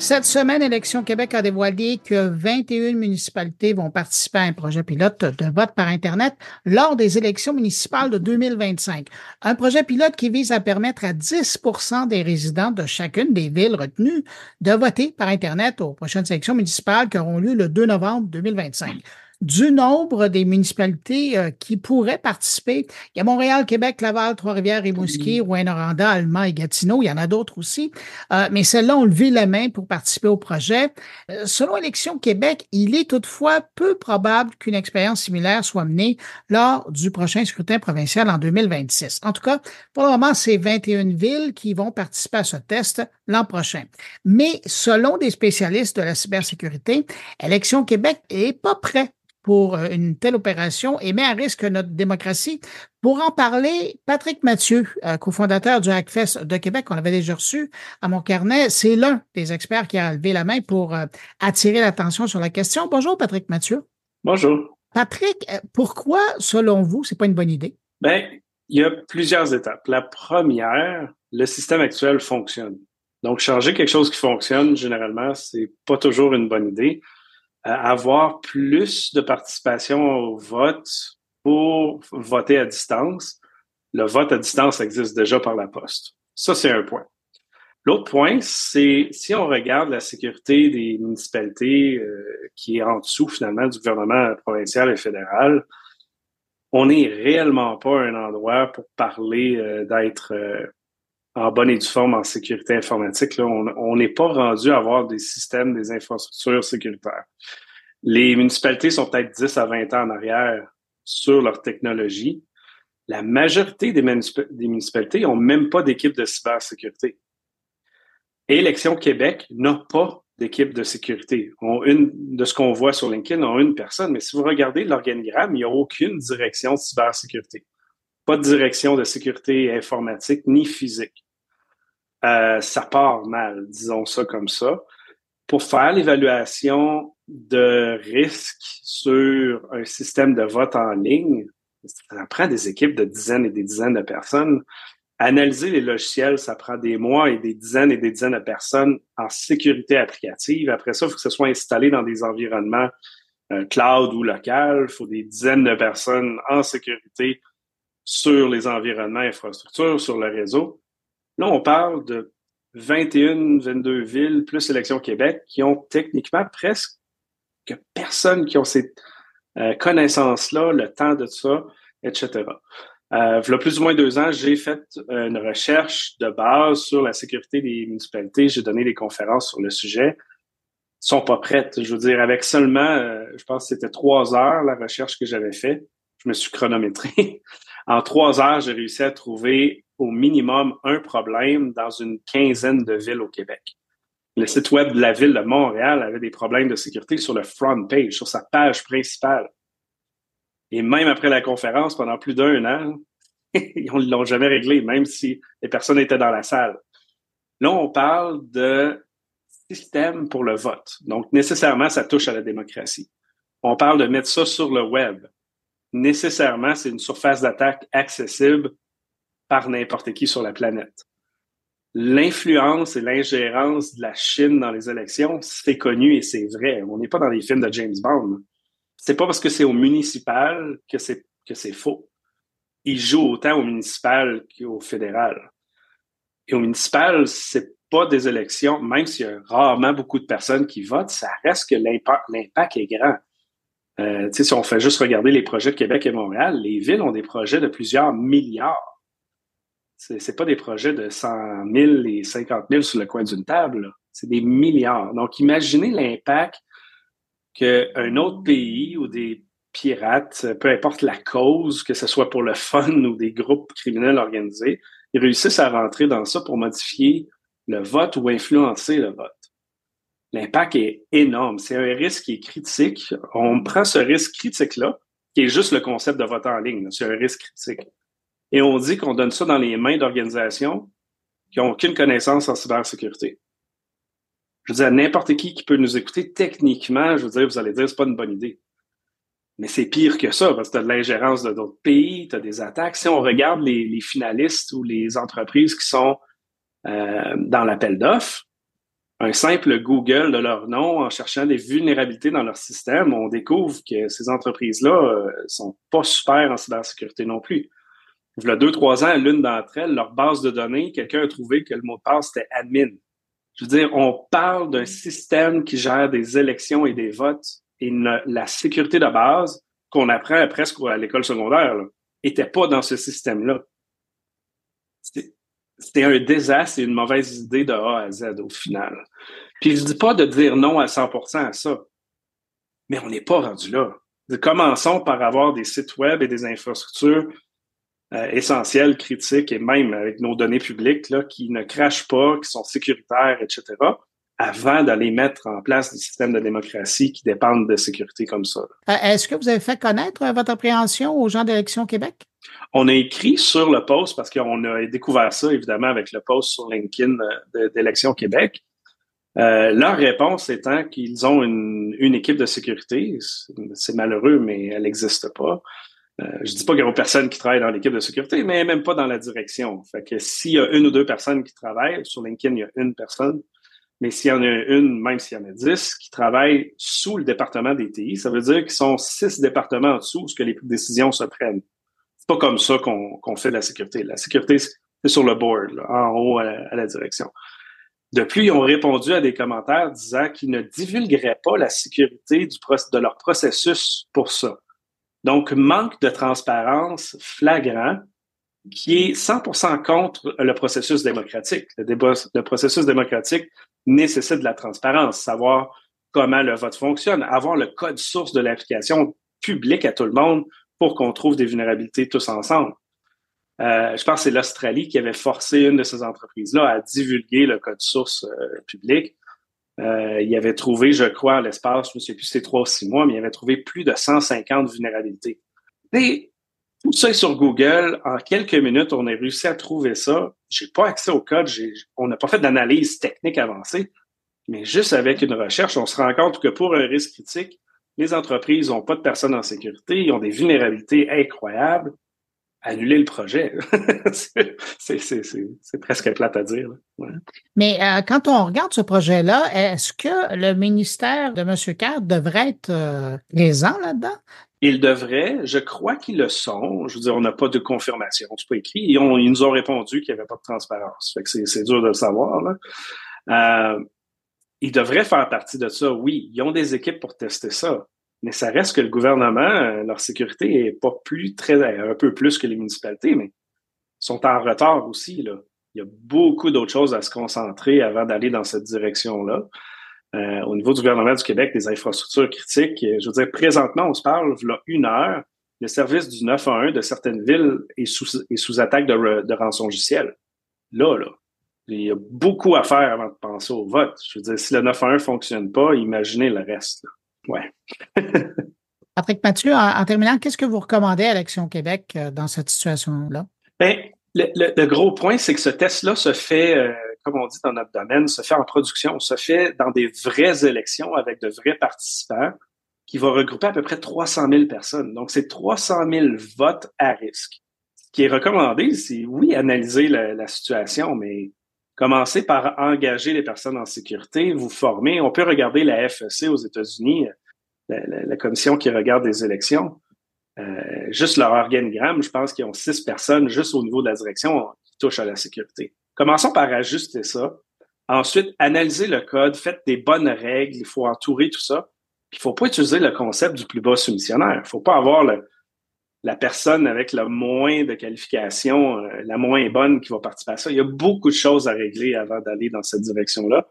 Cette semaine, Élection Québec a dévoilé que 21 municipalités vont participer à un projet pilote de vote par Internet lors des élections municipales de 2025. Un projet pilote qui vise à permettre à 10% des résidents de chacune des villes retenues de voter par Internet aux prochaines élections municipales qui auront lieu le 2 novembre 2025 du nombre des municipalités euh, qui pourraient participer. Il y a Montréal, Québec, Laval, Trois-Rivières, Rimouski, Rouen-Noranda, Allemand et Gatineau. Il y en a d'autres aussi. Euh, mais celles-là ont levé la main pour participer au projet. Euh, selon Élection Québec, il est toutefois peu probable qu'une expérience similaire soit menée lors du prochain scrutin provincial en 2026. En tout cas, pour le moment, c'est 21 villes qui vont participer à ce test l'an prochain. Mais selon des spécialistes de la cybersécurité, Élection Québec est pas prêt pour euh, une telle opération et met à risque notre démocratie. Pour en parler, Patrick Mathieu, euh, cofondateur du Hackfest de Québec, qu'on avait déjà reçu à mon carnet, c'est l'un des experts qui a levé la main pour euh, attirer l'attention sur la question. Bonjour, Patrick Mathieu. Bonjour. Patrick, pourquoi, selon vous, c'est pas une bonne idée? Bien, il y a plusieurs étapes. La première, le système actuel fonctionne. Donc, changer quelque chose qui fonctionne, généralement, c'est pas toujours une bonne idée avoir plus de participation au vote pour voter à distance. Le vote à distance existe déjà par la poste. Ça, c'est un point. L'autre point, c'est si on regarde la sécurité des municipalités euh, qui est en dessous finalement du gouvernement provincial et fédéral, on n'est réellement pas un endroit pour parler euh, d'être euh, en bonne et due forme en sécurité informatique. On n'est pas rendu à avoir des systèmes, des infrastructures sécuritaires. Les municipalités sont peut-être 10 à 20 ans en arrière sur leur technologie. La majorité des, municipalités n'ont même pas d'équipe de cybersécurité. Élection Québec n'a pas d'équipe de sécurité. On, une, de ce qu'on voit sur LinkedIn, on a une personne, mais si vous regardez l'organigramme, il n'y a aucune direction de cybersécurité pas de direction de sécurité informatique ni physique. Euh, ça part mal, disons ça comme ça. Pour faire l'évaluation de risque sur un système de vote en ligne, ça prend des équipes de dizaines et des dizaines de personnes. Analyser les logiciels, ça prend des mois et des dizaines et des dizaines de personnes en sécurité applicative. Après ça, il faut que ce soit installé dans des environnements euh, cloud ou local. Il faut des dizaines de personnes en sécurité sur les environnements infrastructures, sur le réseau. Là, on parle de 21, 22 villes, plus Élection Québec, qui ont techniquement presque que personne qui ont ces euh, connaissances-là, le temps de ça, etc. Euh, il y a plus ou moins deux ans, j'ai fait une recherche de base sur la sécurité des municipalités. J'ai donné des conférences sur le sujet. Ils sont pas prêtes. Je veux dire, avec seulement, euh, je pense que c'était trois heures la recherche que j'avais fait. Je me suis chronométré. En trois heures, j'ai réussi à trouver au minimum un problème dans une quinzaine de villes au Québec. Le site web de la ville de Montréal avait des problèmes de sécurité sur le front page, sur sa page principale. Et même après la conférence, pendant plus d'un an, ils ne l'ont jamais réglé, même si les personnes étaient dans la salle. Là, on parle de système pour le vote. Donc, nécessairement, ça touche à la démocratie. On parle de mettre ça sur le web nécessairement, c'est une surface d'attaque accessible par n'importe qui sur la planète. L'influence et l'ingérence de la Chine dans les élections, c'est connu et c'est vrai. On n'est pas dans les films de James Bond. C'est pas parce que c'est au municipal que c'est que c'est faux. Ils jouent autant au municipal qu'au fédéral. Et au municipal, c'est pas des élections, même s'il y a rarement beaucoup de personnes qui votent, ça reste que l'impact est grand. Euh, si on fait juste regarder les projets de Québec et Montréal, les villes ont des projets de plusieurs milliards. Ce n'est pas des projets de 100 000 et 50 000 sur le coin d'une table. C'est des milliards. Donc, imaginez l'impact qu'un autre pays ou des pirates, peu importe la cause, que ce soit pour le fun ou des groupes criminels organisés, ils réussissent à rentrer dans ça pour modifier le vote ou influencer le vote l'impact est énorme. C'est un risque qui est critique. On prend ce risque critique-là, qui est juste le concept de vote en ligne. C'est un risque critique. Et on dit qu'on donne ça dans les mains d'organisations qui n'ont aucune connaissance en cybersécurité. Je veux dire, n'importe qui qui peut nous écouter, techniquement, je veux dire, vous allez dire, c'est pas une bonne idée. Mais c'est pire que ça, parce que tu as de l'ingérence de d'autres pays, tu as des attaques. Si on regarde les, finalistes ou les entreprises qui sont euh, dans l'appel d'offres, un simple Google de leur nom en cherchant des vulnérabilités dans leur système, on découvre que ces entreprises-là euh, sont pas super en cybersécurité non plus. Il y a deux, trois ans, l'une d'entre elles, leur base de données, quelqu'un a trouvé que le mot de passe était admin. Je veux dire, on parle d'un système qui gère des élections et des votes et la sécurité de base qu'on apprend presque à l'école secondaire n'était pas dans ce système-là. C'était un désastre et une mauvaise idée de A à Z au final. Puis je dis pas de dire non à 100% à ça, mais on n'est pas rendu là. Commençons par avoir des sites web et des infrastructures euh, essentielles, critiques et même avec nos données publiques là, qui ne crachent pas, qui sont sécuritaires, etc avant d'aller mettre en place des systèmes de démocratie qui dépendent de sécurité comme ça. Euh, est-ce que vous avez fait connaître euh, votre appréhension aux gens d'Élection Québec? On a écrit sur le post parce qu'on a découvert ça évidemment avec le post sur LinkedIn euh, d'Élection Québec. leur réponse étant qu'ils ont une, équipe de sécurité. C'est malheureux, mais elle n'existe pas. Je je dis pas qu'il y a personne qui travaille dans l'équipe de sécurité, mais même pas dans la direction. Fait que s'il y a une ou deux personnes qui travaillent, sur LinkedIn, il y a une personne, mais s'il y en a une, même s'il y en a dix, qui travaillent sous le département des TI, ça veut dire qu'ils sont six départements en dessous où que les décisions se prennent. C'est pas comme ça qu'on fait la sécurité. La sécurité, c'est sur le board, en haut à la, direction. Depuis, ils ont répondu à des commentaires disant qu'ils ne divulgueraient pas la sécurité de leur processus pour ça. Donc, manque de transparence flagrant qui est 100% contre le processus démocratique. Le, débat, le processus démocratique nécessite de la transparence, savoir comment le vote fonctionne, avoir le code source de l'application public à tout le monde pour qu'on trouve des vulnérabilités tous ensemble. Euh, je pense que c'est l'Australie qui avait forcé une de ces entreprises-là à divulguer le code source euh, public. Euh, il avait trouvé, je crois, l'espace, je ne sais plus si c'est trois ou six mois, mais il avait trouvé plus de 150 vulnérabilités. Tout ça est sur Google. En quelques minutes, on a réussi à trouver ça. J'ai pas accès au code. On n'a pas fait d'analyse technique avancée. Mais juste avec une recherche, on se rend compte que pour un risque critique, les entreprises n'ont pas de personnes en sécurité, ils ont des vulnérabilités incroyables. Annuler le projet, c'est presque plate à dire. Mais euh, quand on regarde ce projet-là, est-ce que le ministère de M. Card devrait être euh, présent là-dedans? Ils devraient, je crois qu'ils le sont. Je veux dire, on n'a pas de confirmation, c'est pas écrit. Ils, ils nous ont répondu qu'il n'y avait pas de transparence. Fait que c'est dur de le savoir. Là. Euh, ils devraient faire partie de ça, oui. Ils ont des équipes pour tester ça. Mais ça reste que le gouvernement, euh, leur sécurité est pas plus très, un peu plus que les municipalités, mais sont en retard aussi. Là. Il y a beaucoup d'autres choses à se concentrer avant d'aller dans cette direction-là. Euh, au niveau du gouvernement du Québec, des infrastructures critiques. Je veux dire, présentement, on se parle, a une heure, le service du 911 de certaines villes est sous, est sous attaque de, de rançongiciel. Là, là, il y a beaucoup à faire avant de penser au vote. Je veux dire, si le 911 fonctionne pas, imaginez le reste. Ouais. Patrick Mathieu, en, terminant, qu'est-ce que vous recommandez à l'Action Québec euh, dans cette situation-là? Bien, le, gros point, c'est que ce test-là se fait euh, comme on dit dans notre domaine, se fait en production, se fait dans des vraies élections avec de vrais participants qui va regrouper à peu près 300 000 personnes. Donc, c'est 300 000 votes à risque. Ce qui est recommandé, c'est oui, analyser la, situation, mais commencer par engager les personnes en sécurité, vous former. On peut regarder la FEC aux États-Unis, la, commission qui regarde les élections. Euh, juste leur organigramme, je pense qu'ils ont six personnes juste au niveau de la direction qui touchent à la sécurité. Commençons par ajuster ça. Ensuite, analyser le code, faites des bonnes règles, il faut entourer tout ça. Il ne faut pas utiliser le concept du plus bas soumissionnaire. Il ne faut pas avoir la personne avec le moins de qualification, euh, la moins bonne qui va participer à ça. Il y a beaucoup de choses à régler avant d'aller dans cette direction-là.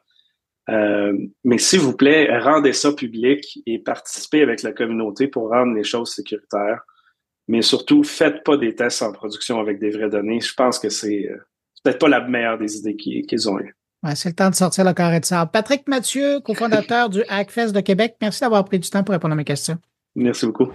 Euh, mais s'il vous plaît, rendez ça public et participez avec la communauté pour rendre les choses sécuritaires. Mais surtout, faites pas des tests en production avec des vraies données. Je pense que c'est euh, peut-être pas la meilleure des idées qu'ils ont eues. Ouais, c'est le temps de sortir le carré de sable. Patrick Mathieu, cofondateur du Hackfest de Québec, merci d'avoir pris du temps pour répondre à mes questions. Merci beaucoup.